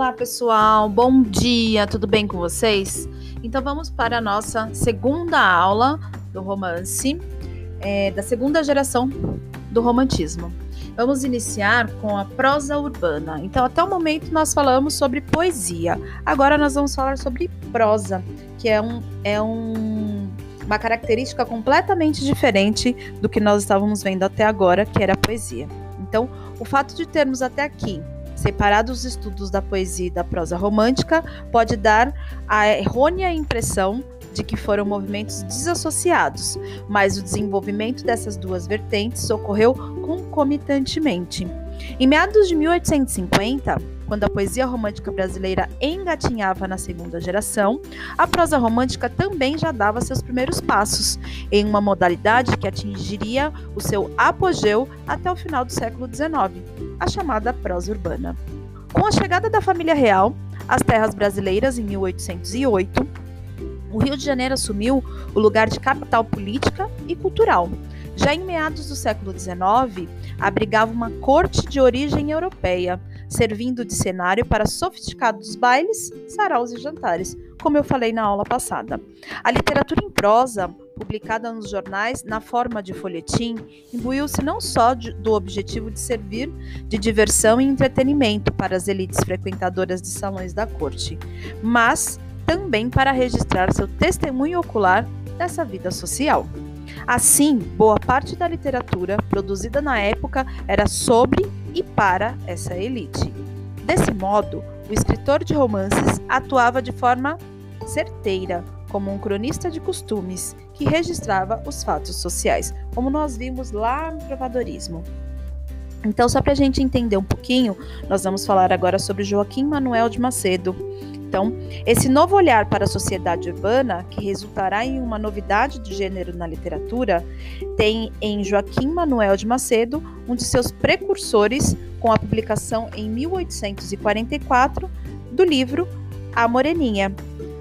Olá, pessoal. Bom dia. Tudo bem com vocês? Então vamos para a nossa segunda aula do romance é, da segunda geração do romantismo. Vamos iniciar com a prosa urbana. Então, até o momento nós falamos sobre poesia. Agora nós vamos falar sobre prosa, que é, um, é um, uma característica completamente diferente do que nós estávamos vendo até agora, que era a poesia. Então, o fato de termos até aqui separado os estudos da poesia e da prosa romântica pode dar a errônea impressão de que foram movimentos desassociados, mas o desenvolvimento dessas duas vertentes ocorreu concomitantemente. Em meados de 1850, quando a poesia romântica brasileira engatinhava na segunda geração, a prosa romântica também já dava seus primeiros passos, em uma modalidade que atingiria o seu apogeu até o final do século XIX, a chamada prosa urbana. Com a chegada da família real às terras brasileiras em 1808, o Rio de Janeiro assumiu o lugar de capital política e cultural. Já em meados do século XIX, abrigava uma corte de origem europeia, servindo de cenário para sofisticados bailes, saraus e jantares, como eu falei na aula passada. A literatura em prosa, publicada nos jornais na forma de folhetim, imbuiu-se não só de, do objetivo de servir de diversão e entretenimento para as elites frequentadoras de salões da corte, mas também para registrar seu testemunho ocular dessa vida social. Assim, boa parte da literatura produzida na época era sobre e para essa elite. Desse modo, o escritor de romances atuava de forma certeira, como um cronista de costumes que registrava os fatos sociais, como nós vimos lá no trovadorismo. Então, só para a gente entender um pouquinho, nós vamos falar agora sobre Joaquim Manuel de Macedo, então, esse novo olhar para a sociedade urbana, que resultará em uma novidade de gênero na literatura, tem em Joaquim Manuel de Macedo um de seus precursores com a publicação em 1844 do livro A Moreninha.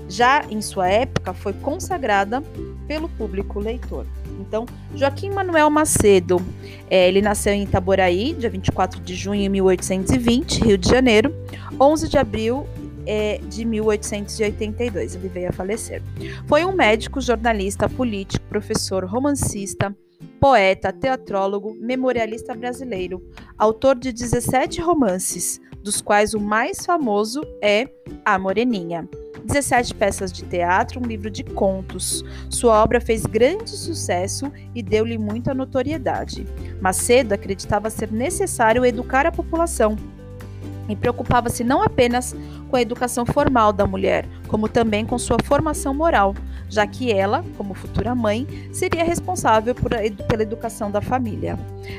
Já em sua época, foi consagrada pelo público leitor. Então, Joaquim Manuel Macedo, é, ele nasceu em Itaboraí, dia 24 de junho de 1820, Rio de Janeiro. 11 de abril é, de 1882. Ele veio a falecer. Foi um médico, jornalista, político, professor, romancista, poeta, teatrólogo, memorialista brasileiro, autor de 17 romances, dos quais o mais famoso é A Moreninha. 17 peças de teatro, um livro de contos. Sua obra fez grande sucesso e deu-lhe muita notoriedade. Macedo acreditava ser necessário educar a população e preocupava-se não apenas com a educação formal da mulher, como também com sua formação moral, já que ela, como futura mãe, seria responsável por, pela educação da família.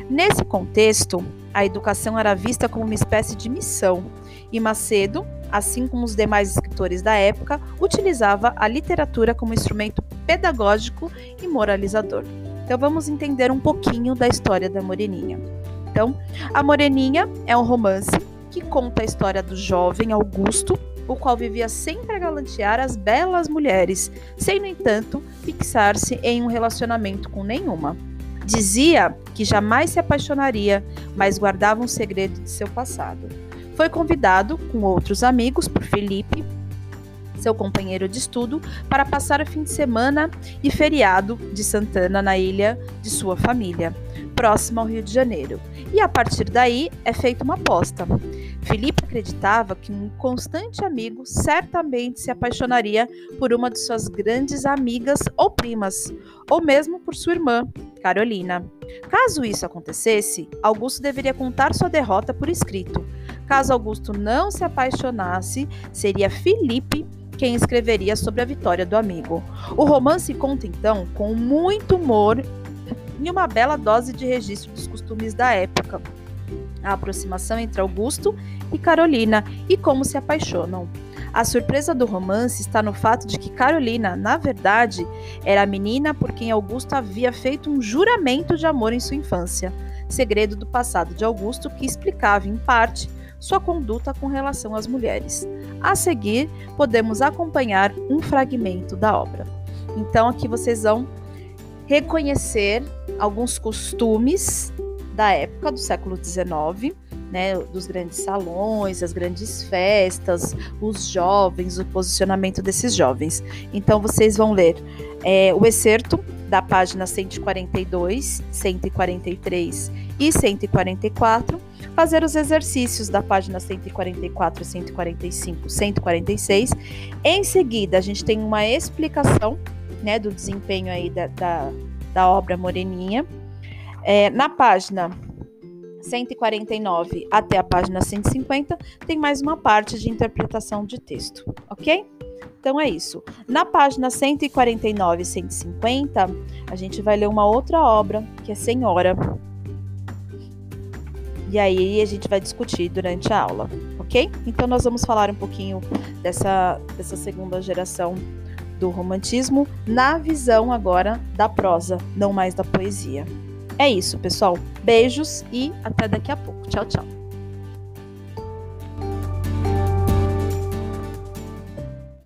Nesse contexto, a educação era vista como uma espécie de missão, e Macedo, assim como os demais escritores da época, utilizava a literatura como instrumento pedagógico e moralizador. Então vamos entender um pouquinho da história da Moreninha. Então, a Moreninha é um romance que conta a história do jovem Augusto, o qual vivia sempre a galantear as belas mulheres, sem, no entanto, fixar-se em um relacionamento com nenhuma. Dizia que jamais se apaixonaria, mas guardava um segredo de seu passado. Foi convidado, com outros amigos, por Felipe, seu companheiro de estudo, para passar o fim de semana e feriado de Santana na ilha de sua família, próxima ao Rio de Janeiro. E a partir daí é feita uma aposta. Felipe acreditava que um constante amigo certamente se apaixonaria por uma de suas grandes amigas ou primas, ou mesmo por sua irmã, Carolina. Caso isso acontecesse, Augusto deveria contar sua derrota por escrito. Caso Augusto não se apaixonasse, seria Felipe quem escreveria sobre a vitória do amigo. O romance conta então com muito humor e uma bela dose de registro dos costumes da época a aproximação entre Augusto e Carolina e como se apaixonam. A surpresa do romance está no fato de que Carolina, na verdade, era a menina por quem Augusto havia feito um juramento de amor em sua infância, segredo do passado de Augusto que explicava, em parte, sua conduta com relação às mulheres. A seguir, podemos acompanhar um fragmento da obra. Então, aqui vocês vão reconhecer alguns costumes da época do século XIX né, dos grandes salões, as grandes festas, os jovens, o posicionamento desses jovens. Então vocês vão ler é, o excerto da página 142, 143 e 144, fazer os exercícios da página 144, 145, 146. Em seguida, a gente tem uma explicação né, do desempenho aí da, da, da obra Moreninha. É, na página 149 até a página 150, tem mais uma parte de interpretação de texto, ok? Então é isso. Na página 149 e 150, a gente vai ler uma outra obra, que é Senhora. E aí a gente vai discutir durante a aula, ok? Então nós vamos falar um pouquinho dessa, dessa segunda geração do romantismo na visão agora da prosa, não mais da poesia. É isso, pessoal. Beijos e até daqui a pouco. Tchau, tchau.